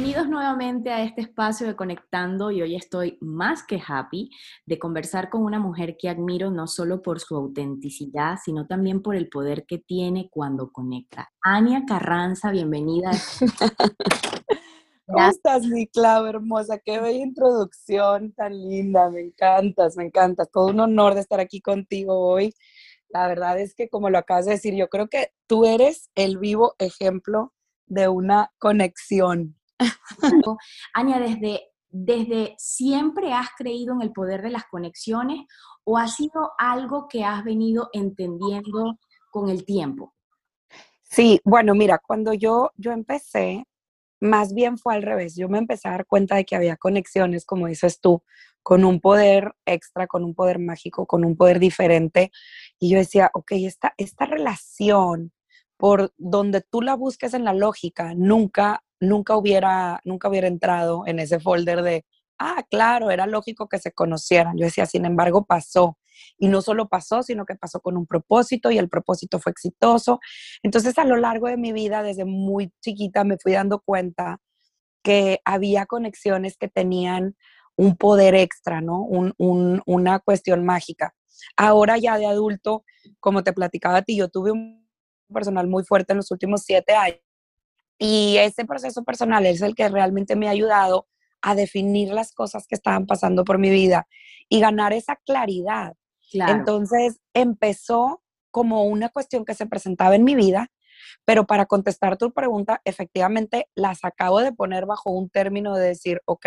Bienvenidos nuevamente a este espacio de Conectando y hoy estoy más que happy de conversar con una mujer que admiro no solo por su autenticidad, sino también por el poder que tiene cuando conecta. Ania Carranza, bienvenida. ¿Cómo estás, mi Clau, hermosa? Qué bella introducción tan linda, me encantas, me encantas. Todo un honor de estar aquí contigo hoy. La verdad es que, como lo acabas de decir, yo creo que tú eres el vivo ejemplo de una conexión. Ania, desde, desde siempre has creído en el poder de las conexiones o ha sido algo que has venido entendiendo con el tiempo? Sí, bueno, mira, cuando yo, yo empecé, más bien fue al revés. Yo me empecé a dar cuenta de que había conexiones, como dices tú, con un poder extra, con un poder mágico, con un poder diferente. Y yo decía, ok, esta, esta relación, por donde tú la busques en la lógica, nunca nunca hubiera, nunca hubiera entrado en ese folder de, ah, claro, era lógico que se conocieran. Yo decía, sin embargo, pasó. Y no solo pasó, sino que pasó con un propósito y el propósito fue exitoso. Entonces, a lo largo de mi vida, desde muy chiquita, me fui dando cuenta que había conexiones que tenían un poder extra, ¿no? una cuestión mágica. Ahora ya de adulto, como te platicaba a ti, yo tuve un personal muy fuerte en los últimos siete años y ese proceso personal es el que realmente me ha ayudado a definir las cosas que estaban pasando por mi vida y ganar esa claridad. Entonces empezó como una cuestión que se presentaba en mi vida, pero para contestar tu pregunta, efectivamente las acabo de poner bajo un término de decir, ok,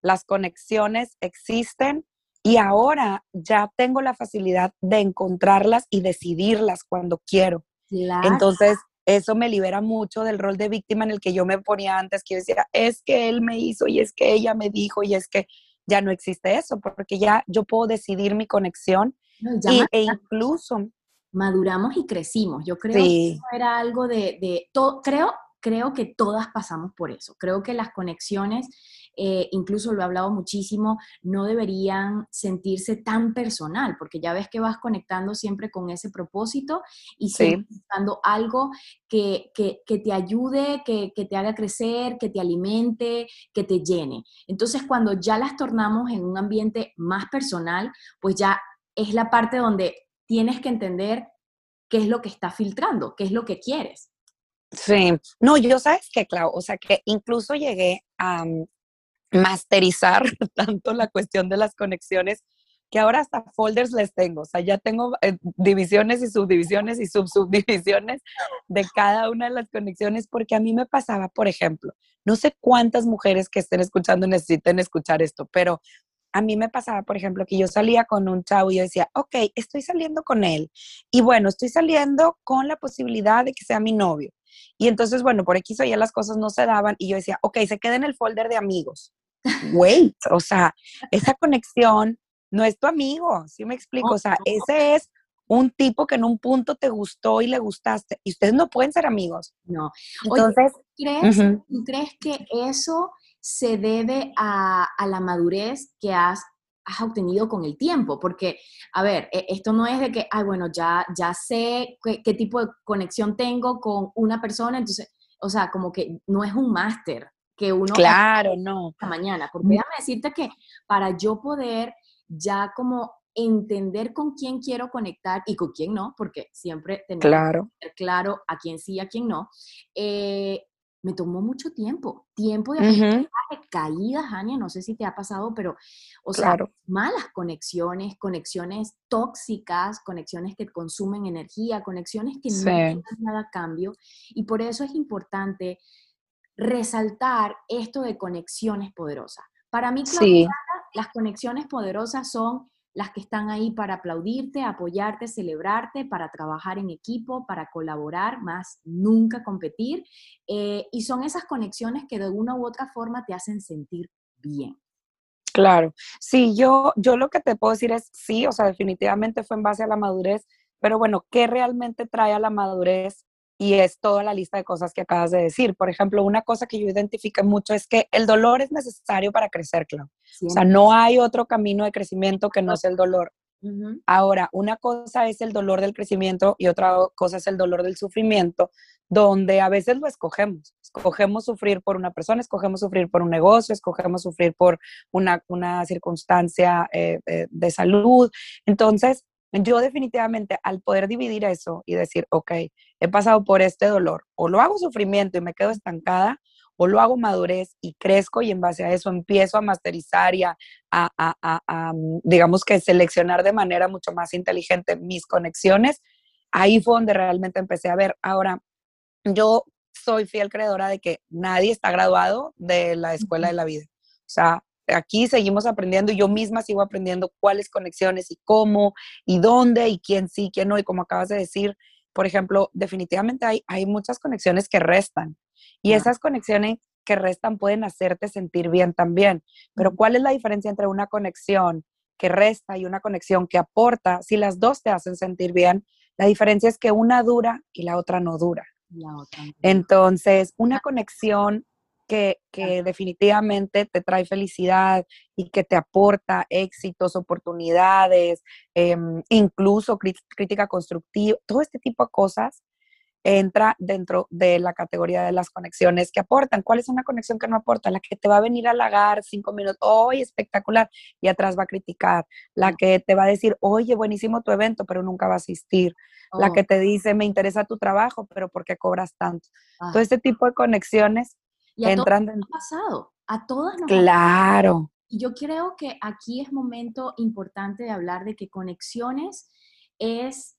las conexiones existen y ahora ya tengo la facilidad de encontrarlas y decidirlas cuando quiero. Entonces, eso me libera mucho del rol de víctima en el que yo me ponía antes, que yo decía, es que él me hizo y es que ella me dijo y es que ya no existe eso, porque ya yo puedo decidir mi conexión e incluso... Maduramos y crecimos. Yo creo que eso era algo de, de todo, creo, creo que todas pasamos por eso. Creo que las conexiones eh, incluso lo he hablado muchísimo, no deberían sentirse tan personal, porque ya ves que vas conectando siempre con ese propósito y siempre buscando algo que, te ayude, que, que te haga crecer, que te alimente, que te llene. Entonces, cuando ya las tornamos en un ambiente más personal, pues ya es la parte donde tienes que entender qué es lo que está filtrando, qué es lo que quieres. Sí, no, yo sabes que, Clau, o sea que incluso llegué a, masterizar tanto la cuestión de las conexiones que ahora hasta folders les tengo, o sea, ya tengo eh, divisiones y subdivisiones y subsubdivisiones de cada una de las conexiones, porque a mí me pasaba, por ejemplo, no sé cuántas mujeres que estén escuchando necesiten escuchar esto, pero a mí me pasaba, por ejemplo, que yo salía con un chavo y yo decía, ok, estoy saliendo con él, y bueno, estoy saliendo con la posibilidad de que sea mi novio. Y entonces, bueno, por X o ya las cosas no se daban y yo decía, ok, se queda en el folder de amigos wait, o sea, esa conexión no es tu amigo, ¿sí me explico? O sea, ese es un tipo que en un punto te gustó y le gustaste y ustedes no pueden ser amigos. No. Entonces, ¿crees, ¿tú crees que eso se debe a, la madurez que has, has, obtenido con el tiempo? Porque, a ver, e, esto no es de que, ay, bueno, ya, ya sé qué, qué tipo de conexión tengo con una persona, entonces, o sea, como que no es un máster, que uno... Claro, no. Mañana, porque déjame decirte que para yo poder ya como entender con quién quiero conectar y con quién no, porque siempre tenemos claro. que claro a quién sí, a quién no, eh, me tomó mucho tiempo, tiempo de aprendizaje, caídas, Ania, no sé si te ha pasado, pero, o sea, malas conexiones, conexiones tóxicas, conexiones que consumen energía, conexiones que no tienen nada a cambio, y por eso es importante resaltar esto de conexiones poderosas. Para mí, las conexiones poderosas son las que están ahí para aplaudirte, apoyarte, celebrarte, para trabajar en equipo, para colaborar, más nunca competir. Eh, y son esas conexiones que de una u otra forma te hacen sentir bien. Claro, sí, yo, yo lo que te puedo decir es sí, o sea, definitivamente fue en base a la madurez, pero bueno, ¿qué realmente trae a la madurez? Y es toda la lista de cosas que acabas de decir. Por ejemplo, una cosa que yo identifique mucho es que el dolor es necesario para crecer, claro. O sea, no hay otro camino de crecimiento que no sea el dolor. Ahora, una cosa es el dolor del crecimiento y otra cosa es el dolor del sufrimiento, donde a veces lo escogemos. Escogemos sufrir por una persona, escogemos sufrir por un negocio, escogemos sufrir por una, circunstancia eh, eh, de salud. Entonces, yo definitivamente al poder dividir eso y decir, ok, he pasado por este dolor, o lo hago sufrimiento y me quedo estancada, o lo hago madurez y crezco y en base a eso empiezo a masterizar y a, mm, digamos que seleccionar de manera mucho más inteligente mis conexiones, ahí fue donde realmente empecé a ver. Ahora, yo soy fiel creedora de que nadie está graduado de la escuela de la vida. O sea, aquí seguimos aprendiendo y yo misma sigo aprendiendo cuáles conexiones y cómo y dónde y quién sí, quién no. Y como acabas de decir, por ejemplo, definitivamente hay, hay muchas conexiones que restan. Y esas conexiones que restan pueden hacerte sentir bien también. Pero ¿cuál es la diferencia entre una conexión que resta y una conexión que aporta? Si las dos te hacen sentir bien, la diferencia es que una dura y la otra no dura. Entonces, una conexión que, definitivamente te trae felicidad y que te aporta éxitos, oportunidades, em, incluso crítica constructiva, todo este tipo de cosas, entra dentro de la categoría de las conexiones que aportan. ¿Cuál es una conexión que no aporta? La que te va a venir a halagar cinco minutos, ¡oye, espectacular! Y atrás va a criticar. La que te va a decir, oye, buenísimo tu evento, pero nunca va a asistir. La oh. que te dice, me interesa tu trabajo, pero ¿por qué cobras tanto? Ah. Todo este tipo de conexiones y a entran todas nos ha pasado. A todas nos Claro. Y yo creo que aquí es momento importante de hablar de que conexiones es,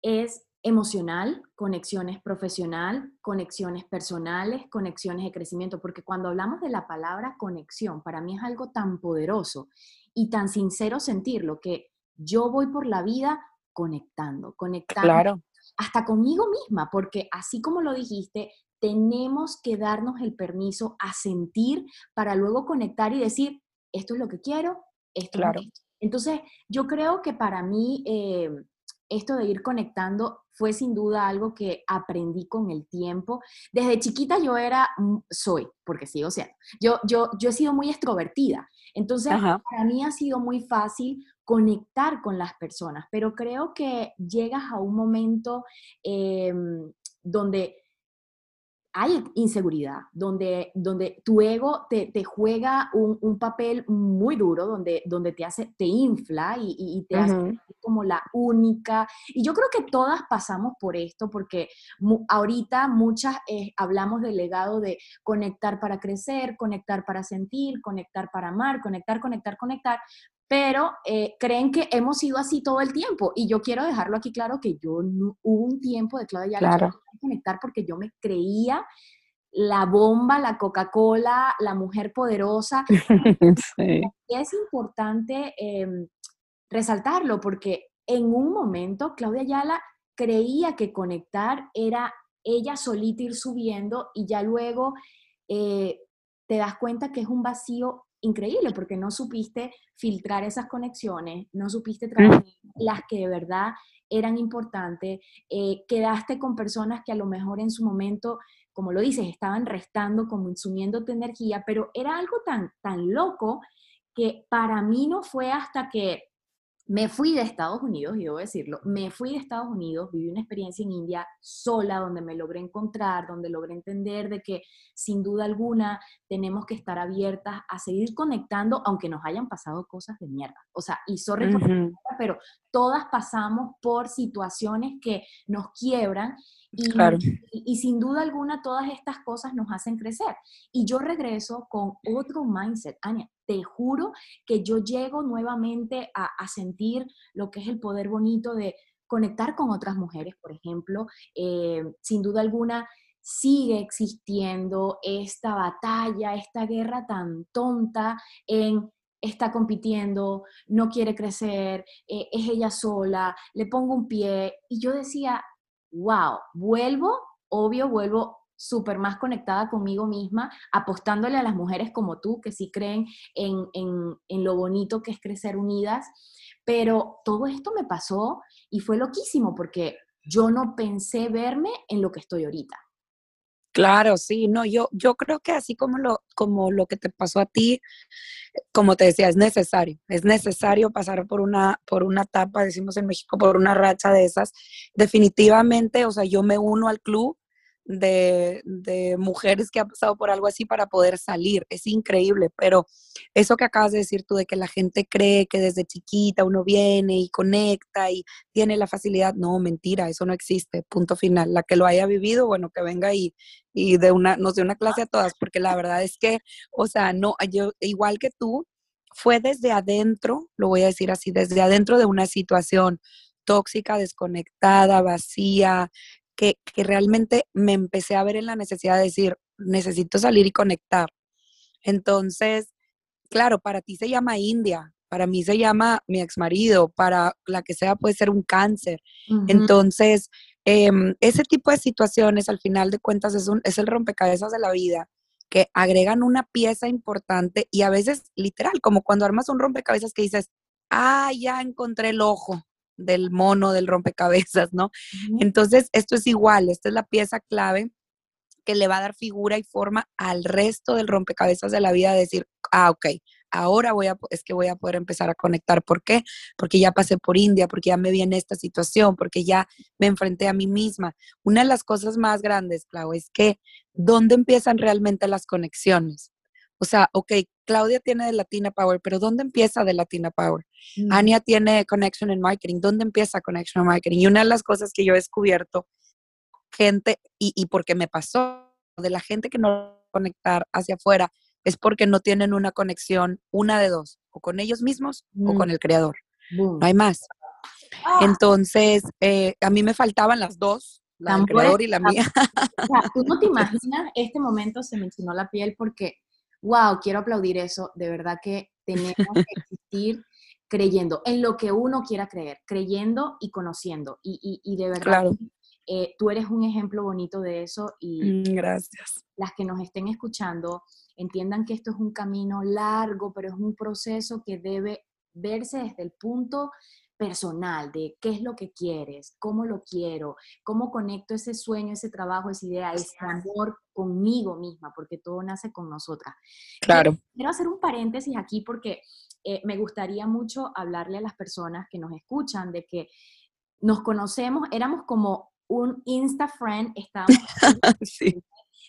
es emocional, conexiones profesional, conexiones personales, conexiones de crecimiento, porque cuando hablamos de la palabra conexión, para mí es algo tan poderoso y tan sincero sentirlo que yo voy por la vida conectando, conectando claro. hasta conmigo misma, porque así como lo dijiste, tenemos que darnos el permiso a sentir para luego conectar y decir, esto es lo que quiero, esto claro. es Entonces, yo creo que para mí eh, esto de ir conectando fue sin duda algo que aprendí con el tiempo. Desde chiquita yo era, soy, porque sigo siendo, yo, yo, yo he sido muy extrovertida. Entonces, para mí ha sido muy fácil conectar con las personas, pero creo que llegas a un momento em, donde hay inseguridad, donde, donde tu ego te, juega un, papel muy duro, donde, donde te hace, te infla y, te hace como la única. Y yo creo que todas pasamos por esto, porque ahorita muchas eh, hablamos del legado de conectar para crecer, conectar para sentir, conectar para amar, conectar, conectar, conectar, pero eh, creen que hemos sido así todo el tiempo. Y yo quiero dejarlo aquí claro que yo hubo un tiempo de Claudia ya claro. conectar porque yo me creía la bomba, la Coca-Cola, la mujer poderosa. sí. Y es importante em, resaltarlo porque en un momento Claudia Ayala creía que conectar era ella solita ir subiendo y ya luego eh, te das cuenta que es un vacío increíble porque no supiste filtrar esas conexiones, no supiste trabajar las que de verdad eran importantes, eh, quedaste con personas que a lo mejor en su momento, como lo dices, estaban restando, consumiendo tu energía, pero era algo tan, tan loco que para mí no fue hasta que me fui de Estados Unidos, y debo decirlo, me fui de Estados Unidos, viví una experiencia en India sola, donde me logré encontrar, donde logré entender de que sin duda alguna tenemos que estar abiertas a seguir conectando, aunque nos hayan pasado cosas de mierda. O sea, y sorry pero todas pasamos por situaciones que nos quiebran y, y, sin duda alguna todas estas cosas nos hacen crecer. Y yo regreso con otro mindset. Ania, te juro que yo llego nuevamente a, sentir lo que es el poder bonito de conectar con otras mujeres, por ejemplo. Eh, sin duda alguna, sigue existiendo esta batalla, esta guerra tan tonta en está compitiendo, no quiere crecer, eh, es ella sola, le pongo un pie. Y yo decía, wow, vuelvo, obvio, vuelvo súper más conectada conmigo misma, apostándole a las mujeres como tú, que sí creen en, en, lo bonito que es crecer unidas. Pero todo esto me pasó y fue loquísimo porque yo no pensé verme en lo que estoy ahorita. Claro, sí, no, yo, yo creo que así como lo, como lo que te pasó a ti, como te decía, es necesario, es necesario pasar por una, por una etapa, decimos en México, por una racha de esas. Definitivamente, o sea, yo me uno al club de, mujeres que han pasado por algo así para poder salir. Es increíble, pero eso que acabas de decir tú de que la gente cree que desde chiquita uno viene y conecta y tiene la facilidad, no, mentira, eso no existe, punto final. La que lo haya vivido, bueno, que venga y, y de una, nos dé una clase a todas, porque la verdad es que, o sea, no, yo igual que tú, fue desde adentro, lo voy a decir así, desde adentro de una situación tóxica, desconectada, vacía, que, realmente me empecé a ver en la necesidad de decir, necesito salir y conectar. Entonces, claro, para ti se llama India, para mí se llama mi ex marido, para la que sea puede ser un cáncer. Entonces, em, ese tipo de situaciones, al final de cuentas, es, un, es el rompecabezas de la vida que agregan una pieza importante y a veces literal, como cuando armas un rompecabezas que dices, ah, ya encontré el ojo, del mono, del rompecabezas, ¿no? Entonces, esto es igual, esta es la pieza clave que le va a dar figura y forma al resto del rompecabezas de la vida, decir, ah, ok, ahora voy a, es que voy a poder empezar a conectar. ¿Por qué? Porque ya pasé por India, porque ya me vi en esta situación, porque ya me enfrenté a mí misma. Una de las cosas más grandes, Clau, es que ¿dónde empiezan realmente las conexiones? O sea, ok, Claudia tiene de Latina Power, pero ¿dónde empieza de Latina Power? Mm. Ania tiene Connection in Marketing, ¿dónde empieza Connection in Marketing? Y una de las cosas que yo he descubierto, gente, y, y porque me pasó, de la gente que no conectar hacia afuera, es porque no tienen una conexión, una de dos, o con ellos mismos o con mm. el creador. No hay más. Ah. Entonces, eh, a mí me faltaban las dos, la del creador y la mía. O sea, tú no te imaginas, este momento se me enchinó la piel porque wow, quiero aplaudir eso, de verdad que tenemos que existir creyendo en lo que uno quiera creer, creyendo y conociendo. Y, de verdad, eh, tú eres un ejemplo bonito de eso y mm, gracias. Las que nos estén escuchando entiendan que esto es un camino largo, pero es un proceso que debe verse desde el punto personal de qué es lo que quieres, cómo lo quiero, cómo conecto ese sueño, ese trabajo, esa idea, ese amor conmigo misma, porque todo nace con nosotras. Claro. Quiero, hacer un paréntesis aquí porque eh, me gustaría mucho hablarle a las personas que nos escuchan de que nos conocemos, éramos como un Insta friend, estábamos sí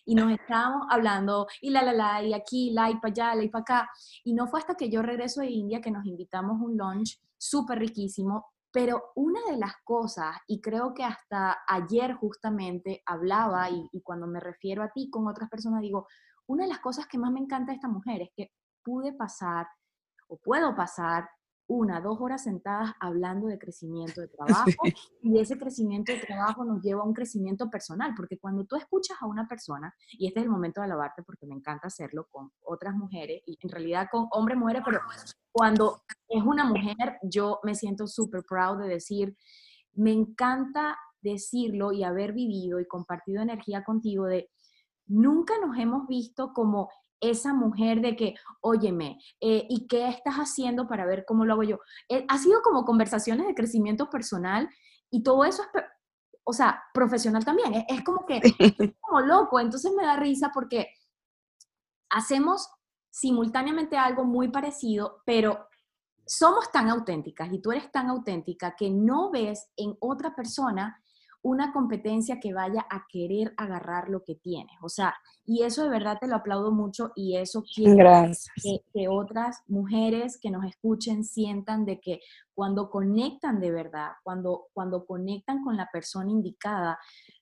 y nos estábamos hablando y la, la, la, y aquí, la, y para allá, la, y para acá. Y no fue hasta que yo regreso de India que nos invitamos a un lunch súper riquísimo, pero una de las cosas, y creo que hasta ayer justamente hablaba, y, y, cuando me refiero a ti con otras personas, digo, una de las cosas que más me encanta de esta mujer es que pude pasar o puedo pasar una, dos horas sentadas hablando de crecimiento de trabajo y ese crecimiento de trabajo nos lleva a un crecimiento personal, porque cuando tú escuchas a una persona, y este es el momento de alabarte porque me encanta hacerlo con otras mujeres y en realidad con hombres, mujeres, pero cuando es una mujer, yo me siento súper proud de decir, me encanta decirlo y haber vivido y compartido energía contigo de nunca nos hemos visto como esa mujer de que, óyeme, eh, ¿y qué estás haciendo para ver cómo lo hago yo? Eh, ha sido como conversaciones de crecimiento personal y todo eso es, o sea, profesional también. Es, como que, es como loco. Entonces me da risa porque hacemos simultáneamente algo muy parecido, pero somos tan auténticas y tú eres tan auténtica que no ves en otra persona una competencia que vaya a querer agarrar lo que tienes. O sea, y eso de verdad te lo aplaudo mucho y eso quiero que, que, otras mujeres que nos escuchen sientan de que cuando conectan de verdad, cuando, cuando conectan con la persona indicada,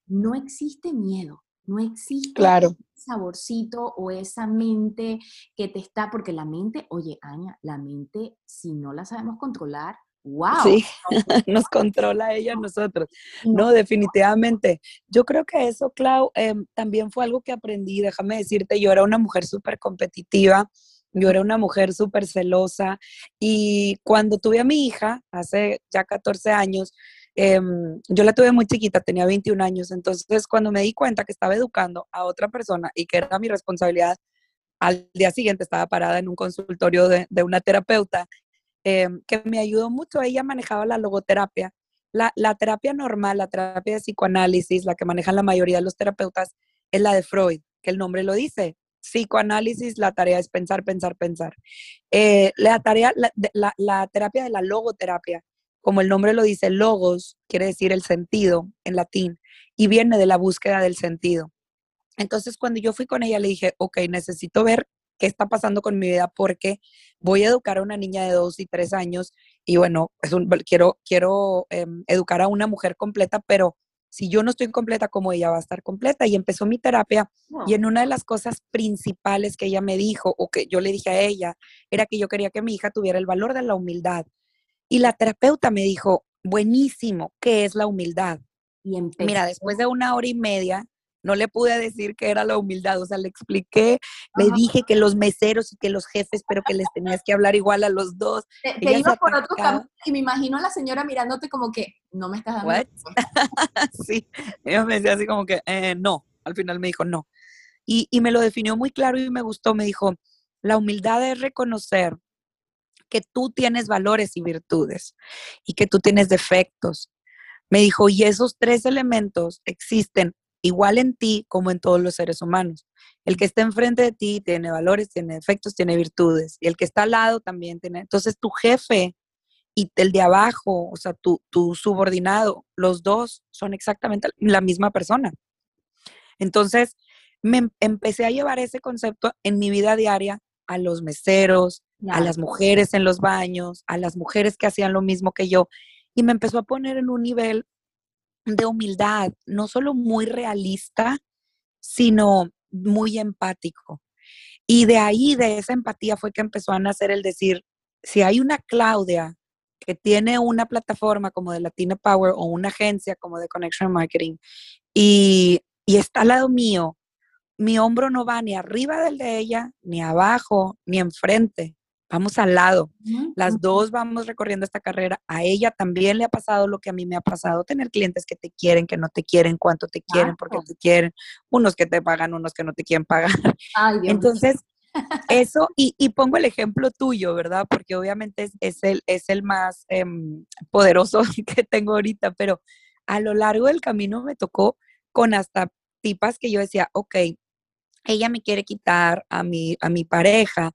no existe miedo. No existe claro. saborcito o esa mente que te está, porque la mente, oye, Aña, la mente, si no la sabemos controlar, ¡Wow! Sí, nos controla ella a nosotros. No, definitivamente. Yo creo que eso, Clau, em, también fue algo que aprendí. Déjame decirte, yo era una mujer súper competitiva, yo era una mujer súper celosa y cuando tuve a mi hija, hace ya 14 años, Em, yo la tuve muy chiquita, tenía 21 años, entonces cuando me di cuenta que estaba educando a otra persona y que era mi responsabilidad, al día siguiente estaba parada en un consultorio de, una terapeuta em, que me ayudó mucho. Ella manejaba la logoterapia. La, la, terapia normal, la terapia de psicoanálisis, la que manejan la mayoría de los terapeutas, es la de Freud, que el nombre lo dice. Psicoanálisis, la tarea es pensar, pensar, pensar. Eh, la, tarea, la, la terapia de la logoterapia como el nombre lo dice, logos quiere decir el sentido en latín y viene de la búsqueda del sentido. Entonces, cuando yo fui con ella, le dije, ok, necesito ver qué está pasando con mi vida porque voy a educar a una niña de dos y tres años y bueno, es un, quiero, quiero em, educar a una mujer completa, pero si yo no estoy completa como ella va a estar completa. Y empezó mi terapia y en una de las cosas principales que ella me dijo o que yo le dije a ella era que yo quería que mi hija tuviera el valor de la humildad y la terapeuta me dijo, buenísimo, ¿qué es la humildad? Y Mira, después de una hora y media, no le pude decir qué era la humildad, o sea, le expliqué, le dije que los meseros y que los jefes, pero que les tenías que hablar igual a los dos. Te, iba por otro camino y me imagino a la señora mirándote como que, no me estás dando. sí, ella me decía así como que, eh, no, al final me dijo no. Y, y me lo definió muy claro y me gustó, me dijo, la humildad es reconocer que tú tienes valores y virtudes y que tú tienes defectos. Me dijo, y esos tres elementos existen igual en ti como en todos los seres humanos. El que está enfrente de ti tiene valores, tiene defectos, tiene virtudes. Y el que está al lado también tiene. Entonces tu jefe y el de abajo, o sea, tu, tu subordinado, los dos son exactamente la misma persona. Entonces, me em, empecé a llevar ese concepto en mi vida diaria a los meseros, a las mujeres en los baños, a las mujeres que hacían lo mismo que yo. Y me empezó a poner en un nivel de humildad, no solo muy realista, sino muy empático. Y de ahí, de esa empatía, fue que empezó a nacer el decir, si hay una Claudia que tiene una plataforma como de Latina Power o una agencia como de Connection Marketing y, y está al lado mío, mi hombro no va ni arriba del de ella, ni abajo, ni enfrente vamos al lado. Las dos vamos recorriendo esta carrera. A ella también le ha pasado lo que a mí me ha pasado, tener clientes que te quieren, que no te quieren, cuánto te quieren, porque te quieren, unos que te pagan, unos que no te quieren pagar. Entonces, eso, y, pongo el ejemplo tuyo, ¿verdad? Porque obviamente es, el, es el más em, poderoso que tengo ahorita, pero a lo largo del camino me tocó con hasta tipas que yo decía, ok, ella me quiere quitar a mi, a mi pareja.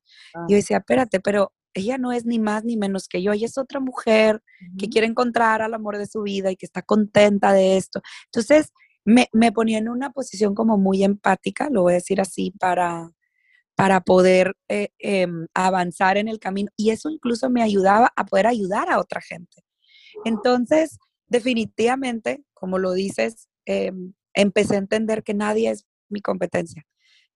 Yo decía, espérate, pero ella no es ni más ni menos que yo, ella es otra mujer que quiere encontrar al amor de su vida y que está contenta de esto. Entonces, me, me, ponía en una posición como muy empática, lo voy a decir así, para, para poder eh, em, avanzar en el camino. Y eso incluso me ayudaba a poder ayudar a otra gente. Entonces, definitivamente, como lo dices, em, empecé a entender que nadie es mi competencia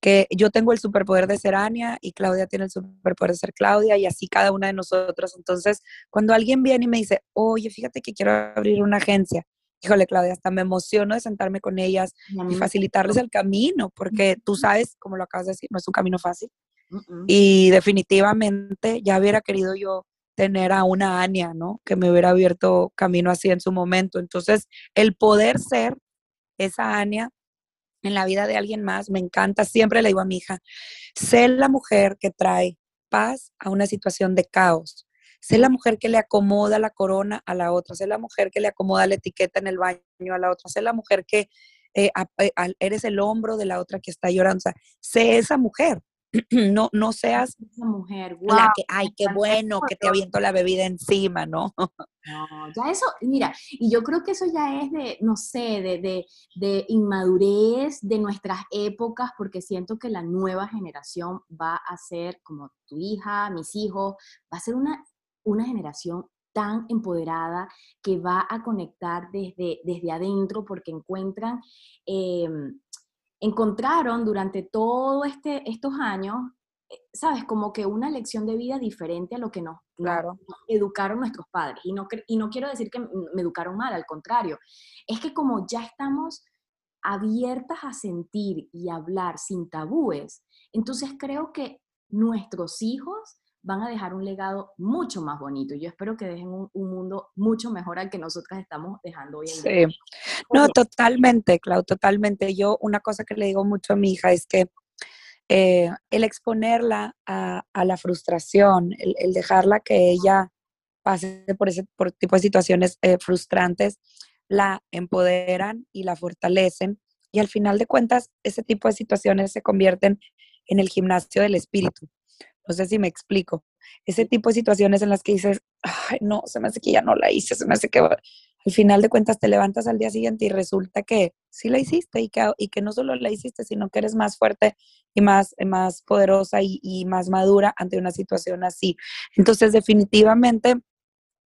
que yo tengo el superpoder de ser Ania y Claudia tiene el superpoder de ser Claudia y así cada una de nosotros. Entonces, cuando alguien viene y me dice, oye, fíjate que quiero abrir una agencia, híjole, Claudia, hasta me emociono de sentarme con ellas y facilitarles el camino, porque tú sabes, como lo acabas de decir, no es un camino fácil. Y definitivamente ya hubiera querido yo tener a una Ania, ¿no? Que me hubiera abierto camino así en su momento. Entonces, el poder ser esa Ania en la vida de alguien más, me encanta, siempre le digo a mi hija, sé la mujer que trae paz a una situación de caos. Sé la mujer que le acomoda la corona a la otra, sé la mujer que le acomoda la etiqueta en el baño a la otra, sé la mujer que eh, eh, eres el hombro de la otra que está llorando. sé esa mujer. No, no seas esa mujer, la que, ay, qué bueno que te aviento la bebida encima, ¿no? No, ya eso, mira, y yo creo que eso ya es de, no sé, de, de, de, inmadurez de nuestras épocas, porque siento que la nueva generación va a ser, como tu hija, mis hijos, va a ser una, una generación tan empoderada que va a conectar desde, desde adentro porque encuentran em, encontraron durante todos este, estos años, eh, sabes, como que una lección de vida diferente a lo que nos, claro. educaron nuestros padres. Y no, y no quiero decir que me educaron mal, al contrario, es que como ya estamos abiertas a sentir y hablar sin tabúes, entonces creo que nuestros hijos van a dejar un legado mucho más bonito. Yo espero que dejen un, mundo mucho mejor al que nosotras estamos dejando hoy en día. Sí. No, totalmente, Clau, totalmente. Yo una cosa que le digo mucho a mi hija es que eh, el exponerla a, la frustración, el, dejarla que ella pase por ese tipo de situaciones eh, frustrantes, la empoderan y la fortalecen. Y al final de cuentas, ese tipo de situaciones se convierten en el gimnasio del espíritu. No sé si me explico. Ese tipo de situaciones en las que dices, ay, no, se me hace que ya no la hice, se me hace que al final de cuentas te levantas al día siguiente y resulta que sí la hiciste y que, y que no solo la hiciste, sino que eres más fuerte y más, más poderosa y, y más madura ante una situación así. Entonces, definitivamente,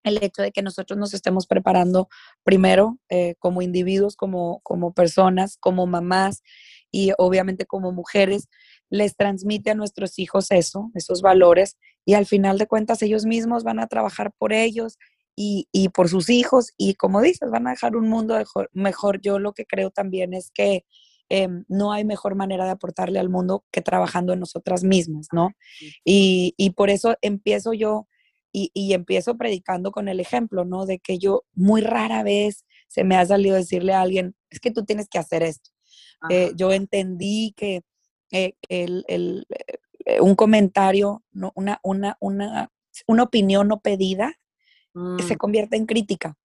el hecho de que nosotros nos estemos preparando primero eh, como individuos, como, como personas, como mamás y obviamente como mujeres, les transmite a nuestros hijos eso, esos valores, y al final de cuentas ellos mismos van a trabajar por ellos y, por sus hijos, y como dices, van a dejar un mundo mejor. Yo lo que creo también es que em, no hay mejor manera de aportarle al mundo que trabajando en nosotras mismas, ¿no? Y, por eso empiezo yo y, y, empiezo predicando con el ejemplo, ¿no? De que yo muy rara vez se me ha salido decirle a alguien, es que tú tienes que hacer esto. Eh, yo entendí que eh, el, eh, un comentario, una, una, una, una, opinión no pedida, se mm. convierte en crítica.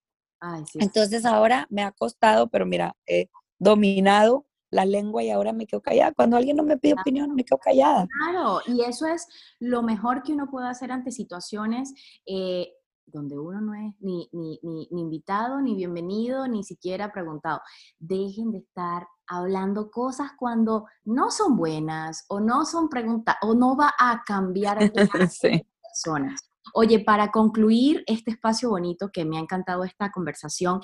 Entonces ahora me ha costado, pero mira, he dominado la lengua y ahora me quedo callada. Cuando alguien no me pide opinión, me quedo callada. Claro, y eso es lo mejor que uno puede hacer ante situaciones eh, donde uno no es ni, ni, ni, ni, invitado, ni bienvenido, ni siquiera preguntado. Dejen de estar hablando cosas cuando no son buenas o no son preguntas o no va a cambiar a las personas. Oye, para concluir este espacio bonito que me ha encantado esta conversación,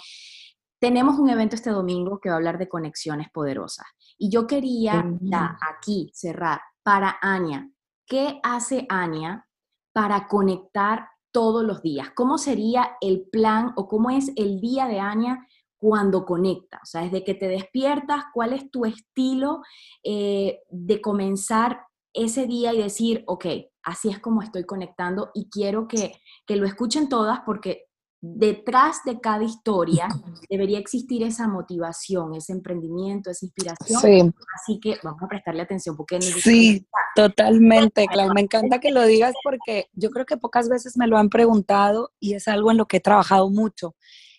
tenemos un evento este domingo que va a hablar de conexiones poderosas. Y yo quería ya aquí cerrar para Ania. ¿Qué hace Ania para conectar todos los días? ¿Cómo sería el plan o cómo es el día de Ania cuando conecta, o sea, desde que te despiertas, cuál es tu estilo eh, de comenzar ese día y decir, ok, así es como estoy conectando y quiero que, que lo escuchen todas porque detrás de cada historia debería existir esa motivación, ese emprendimiento, esa inspiración. Sí. Así que vamos a prestarle atención porque... Sí, totalmente, Clau. Me encanta que lo digas porque yo creo que pocas veces me lo han preguntado y es algo en lo que he trabajado mucho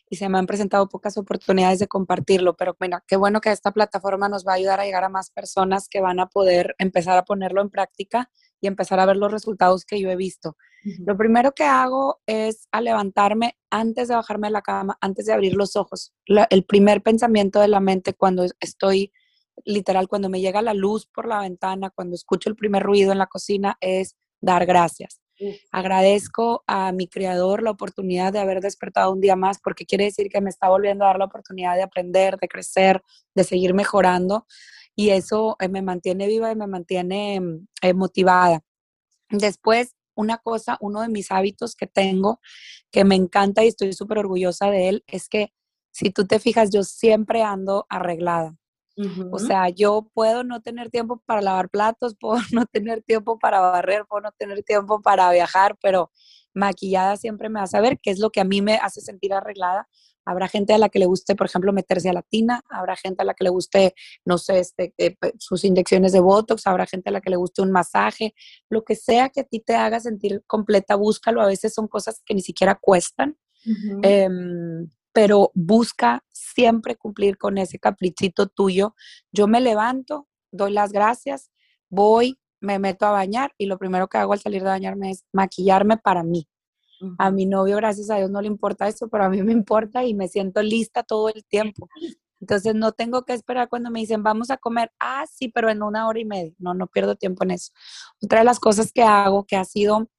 y se me han presentado pocas oportunidades de compartirlo, pero bueno, qué bueno que esta plataforma nos va a ayudar a llegar a más personas que van a poder empezar a ponerlo en práctica y empezar a ver los resultados que yo he visto. Lo primero que hago es a levantarme antes de bajarme de la cama, antes de abrir los ojos. el primer pensamiento de la mente cuando estoy, literal, cuando me llega la luz por la ventana, cuando escucho el primer ruido en la cocina, es dar gracias. Agradezco a mi creador la oportunidad de haber despertado un día más porque quiere decir que me está volviendo a dar la oportunidad de aprender, de crecer, de seguir mejorando y eso eh, me mantiene viva y me mantiene mm, eh, motivada. Después, una cosa, uno de mis hábitos que tengo que me encanta y estoy súper orgullosa de él es que si tú te fijas, yo siempre ando arreglada. O sea, yo puedo no tener tiempo para lavar platos, puedo no tener tiempo para barrer, puedo no tener tiempo para viajar, pero maquillada siempre me va a saber qué es lo que a mí me hace sentir arreglada. Habrá gente a la que le guste, por ejemplo, meterse a la tina, habrá gente a la que le guste, no sé, este, eh, sus inyecciones de Botox, habrá gente a la que le guste un masaje, lo que sea que a ti te haga sentir completa, búscalo. A veces son cosas que ni siquiera cuestan pero busca siempre cumplir con ese caprichito tuyo. Yo me levanto, doy las gracias, voy, me meto a bañar y lo primero que hago al salir de bañarme es maquillarme para mí. A mi novio, gracias a Dios, no le importa eso, pero a mí me importa y me siento lista todo el tiempo. Entonces no tengo que esperar cuando me dicen vamos a comer, ah, sí, pero en una hora y media. No, no pierdo tiempo en eso. Otra de las cosas que hago, que ha sido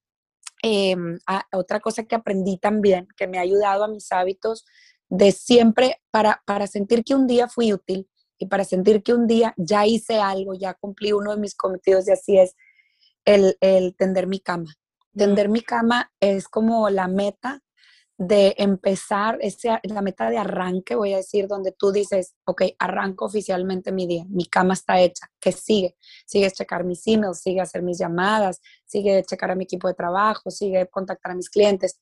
Em, otra cosa que aprendí también, que me ha ayudado a mis hábitos de siempre, para, para sentir que un día fui útil y para sentir que un día ya hice algo, ya cumplí uno de mis cometidos y así es el, el tender mi cama. Tender mi cama es como la meta de empezar, ese, la meta de arranque, voy a decir, donde tú dices, ok, arranco oficialmente mi día, mi cama está hecha, ¿qué sigue? Sigue checar mis emails, sigue hacer mis llamadas, sigue checar a mi equipo de trabajo, sigue contactar a mis clientes.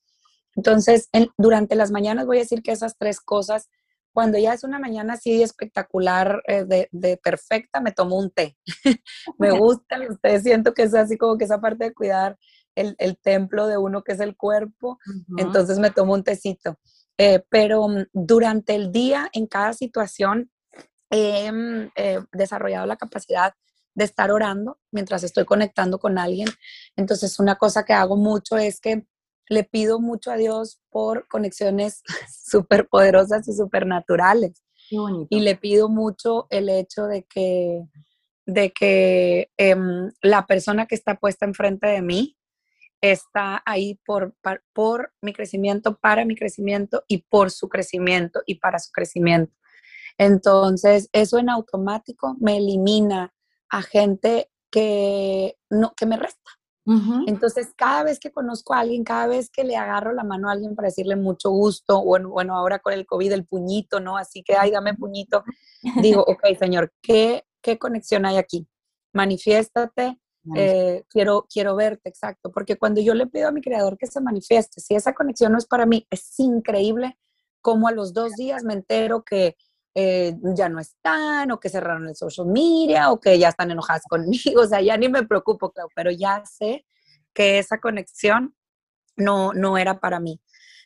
Entonces, durante las mañanas voy a decir que esas tres cosas, cuando ya es una mañana así espectacular, eh, de, de, perfecta, me tomo un té. me gusta, ustedes siento que es así como que esa parte de cuidar el, el templo de uno que es el cuerpo, entonces me tomo un tecito. Eh, pero mm, durante el día, en cada situación, he mm, eh, desarrollado la capacidad de estar orando mientras estoy conectando con alguien. Entonces, una cosa que hago mucho es que le pido mucho a Dios por conexiones súper poderosas y súper naturales. Y le pido mucho el hecho de que, de que em, la persona que está puesta enfrente de mí está ahí por, por, mi crecimiento, para mi crecimiento y por su crecimiento y para su crecimiento. Entonces, eso en automático me elimina a gente que, no, que me resta. Entonces, cada vez que conozco a alguien, cada vez que le agarro la mano a alguien para decirle mucho gusto, bueno, bueno ahora con el COVID, el puñito, ¿no? Así que, ay, dame puñito, digo, ok, Señor, ¿qué, qué conexión hay aquí? Manifiéstate, eh, quiero, quiero verte, exacto, porque cuando yo le pido a mi creador que se manifieste, si esa conexión no es para mí, es increíble como a los dos días me entero que eh, ya no están o que cerraron el social media o que ya están enojadas conmigo, o sea, ya ni me preocupo, pero ya sé que esa conexión no, no era para mí.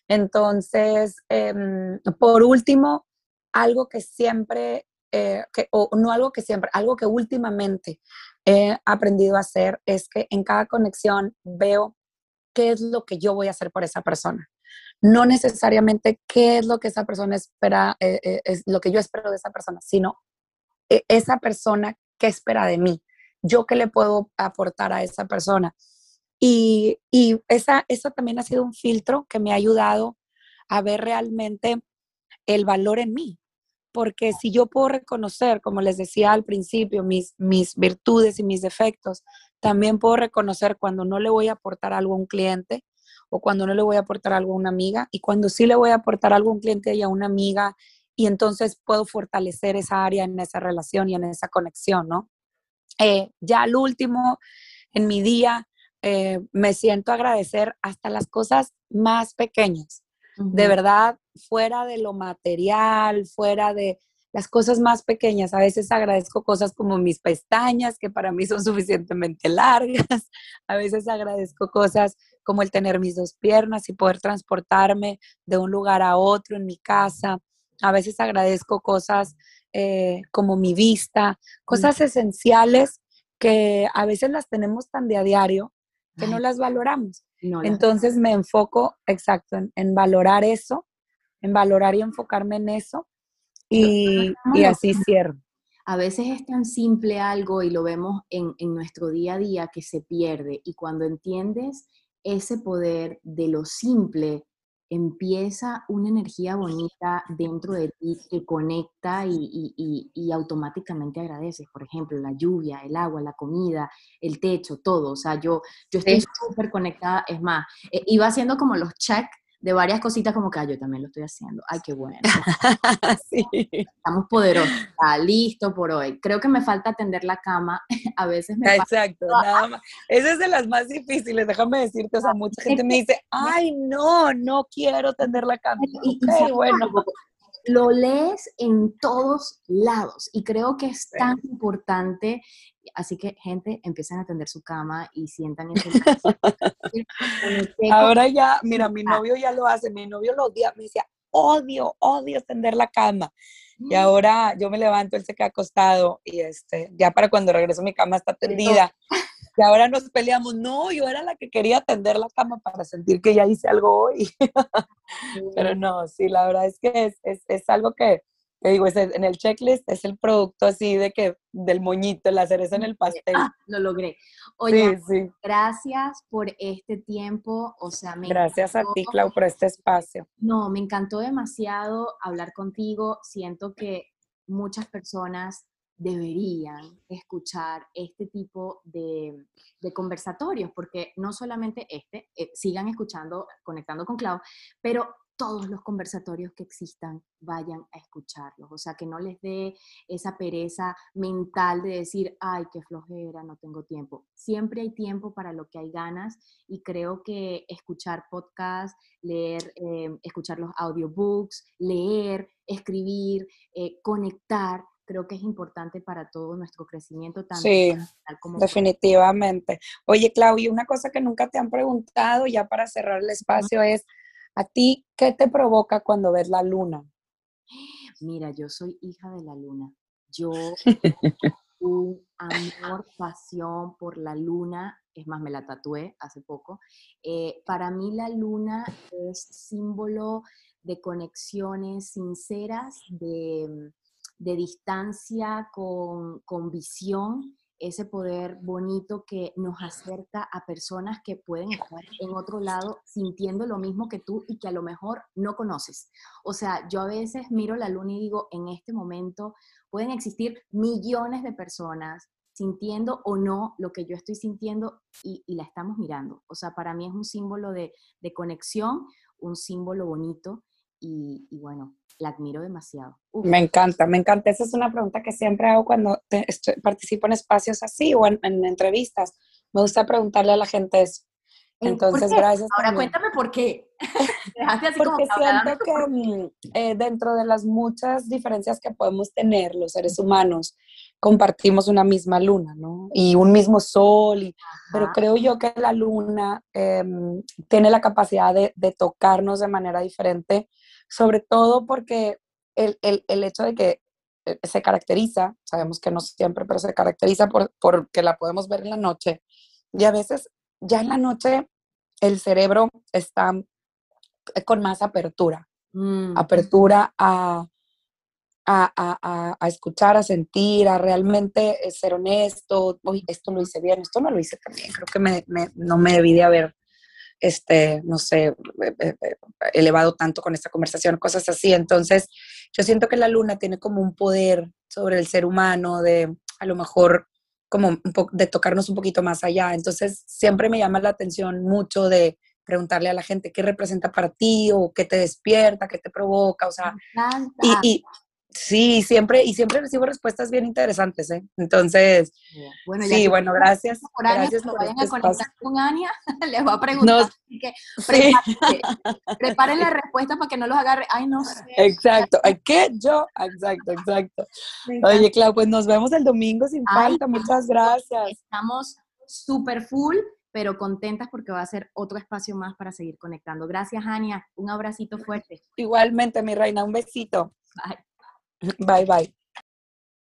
Entonces, em, por último, algo que siempre, eh, o no algo que siempre, algo que últimamente he aprendido a hacer es que en cada conexión veo qué es lo que yo voy a hacer por esa persona. No necesariamente qué es lo que esa persona espera, eh, eh, es lo que yo espero de esa persona, sino esa persona qué espera de mí, yo qué le puedo aportar a esa persona. Y, y esa, eso también ha sido un filtro que me ha ayudado a ver realmente el valor en mí porque si yo puedo reconocer, como les decía al principio, mis, mis virtudes y mis defectos, también puedo reconocer cuando no le voy a aportar algo a un cliente o cuando no le voy a aportar algo a una amiga y cuando sí le voy a aportar algo a un cliente y a una amiga y entonces puedo fortalecer esa área en esa relación y en esa conexión, ¿no? Eh, ya al último, en mi día, eh, me siento agradecer hasta las cosas más pequeñas. De verdad, fuera de lo material, fuera de las cosas más pequeñas. A veces agradezco cosas como mis pestañas, que para mí son suficientemente largas. A veces agradezco cosas como el tener mis dos piernas y poder transportarme de un lugar a otro en mi casa. A veces agradezco cosas eh, como mi vista, cosas esenciales que a veces las tenemos tan de a diario que no las valoramos. Entonces me enfoco, exacto, en, valorar eso, en valorar y enfocarme en eso y, así cierro. A veces es tan simple algo y lo vemos en, en nuestro día a día que se pierde y cuando entiendes ese poder de lo simple, empieza una energía bonita dentro de ti que conecta y, automáticamente agradeces. Por ejemplo, la lluvia, el agua, la comida, el techo, todo. O sea, yo, yo estoy súper conectada. Es más, eh, iba haciendo como los check de varias cositas como que yo también lo estoy haciendo. Ay, qué bueno. sí. Estamos poderosos. Está listo por hoy. Creo que me falta atender la cama. A veces me Exacto, nada más. Esa es de las más difíciles, déjame decirte. O sea, mucha gente me dice, ay, no, no quiero tender la cama. Y, bueno lo lees en todos lados y creo que es tan importante. Así que, gente, empiezan a atender su cama y sientan. Ahora ya, mira, mi novio ya lo hace, mi novio los días me decía, odio, odio tender la cama. Y mm. ahora yo me levanto, él se queda acostado y este, ya para cuando regreso mi cama está tendida. Y ahora nos peleamos, no, yo era la que quería tender la cama para sentir que ya hice algo hoy. Pero no, sí, la verdad es que es, es, es algo que, te digo, es en el checklist es el producto así de que del moñito, la cereza en el pastel. Ah, lo logré. Oye, gracias por este tiempo, o sea, me Gracias a ti, Clau, por este espacio. No, me encantó demasiado hablar contigo. Siento que muchas personas deberían escuchar este tipo de, conversatorios, porque no solamente este, eh, sigan escuchando, conectando con Clau, pero todos los conversatorios que existan vayan a escucharlos, o sea, que no les dé esa pereza mental de decir, ay, qué flojera, no tengo tiempo. Siempre hay tiempo para lo que hay ganas y creo que escuchar podcasts, leer, eh, escuchar los audiobooks, leer, escribir, eh, conectar, creo que es importante para todo nuestro crecimiento también. Sí, como definitivamente. Oye, Claudia, una cosa que nunca te han preguntado, ya para cerrar el espacio, es ¿A ti qué te provoca cuando ves la luna? Mira, yo soy hija de la luna. Yo un amor, pasión por la luna, es más, me la tatué hace poco. Eh, para mí la luna es símbolo de conexiones sinceras, de, distancia con, con visión ese poder bonito que nos acerca a personas que pueden estar en otro lado sintiendo lo mismo que tú y que a lo mejor no conoces. O sea, yo a veces miro la luna y digo, en este momento pueden existir millones de personas sintiendo o no lo que yo estoy sintiendo y, la estamos mirando. O sea, para mí es un símbolo de, conexión, un símbolo bonito y, y bueno, la admiro demasiado. Me encanta, me encanta. Esa es una pregunta que siempre hago cuando participo en espacios así o en, entrevistas. Me gusta preguntarle a la gente eso. Entonces, gracias. Ahora cuéntame por qué. Porque siento que mm, eh, dentro de las muchas diferencias que podemos tener los seres humanos, compartimos una misma luna, ¿no? Y un mismo sol, y, pero creo yo que la luna em, tiene la capacidad de, de, tocarnos de manera diferente sobre todo porque el, hecho de que eh, se caracteriza, sabemos que no siempre, pero se caracteriza por, porque la podemos ver en la noche. Y a veces ya en la noche el cerebro está eh, con más apertura, mm. apertura a, a, escuchar, a sentir, a realmente eh, ser honesto, esto lo hice bien, esto no lo hice también, creo que no me debí de haber este, no sé, eh, eh, eh, elevado tanto con esta conversación, cosas así. Entonces, yo siento que la luna tiene como un poder sobre el ser humano de a lo mejor como un de tocarnos un poquito más allá. Entonces, siempre me llama la atención mucho de preguntarle a la gente qué representa para ti o qué te despierta, qué te provoca, o sea, y, Sí, siempre, y siempre recibo respuestas bien interesantes, ¿eh? Entonces, bueno, sí, bueno, gracias. Por gracias por vayan a conectar con Ania, les voy a preguntar. así que preparen, la respuesta para que no los agarre. Ay, no sé. Exacto. ¿Qué? Yo. Exacto, exacto. Oye, Clau, pues nos vemos el domingo sin falta. Muchas gracias. Estamos súper full pero contentas porque va a ser otro espacio más para seguir conectando. Gracias, Ania. Un abracito fuerte. Igualmente, mi reina, un besito. Bye. Bye bye.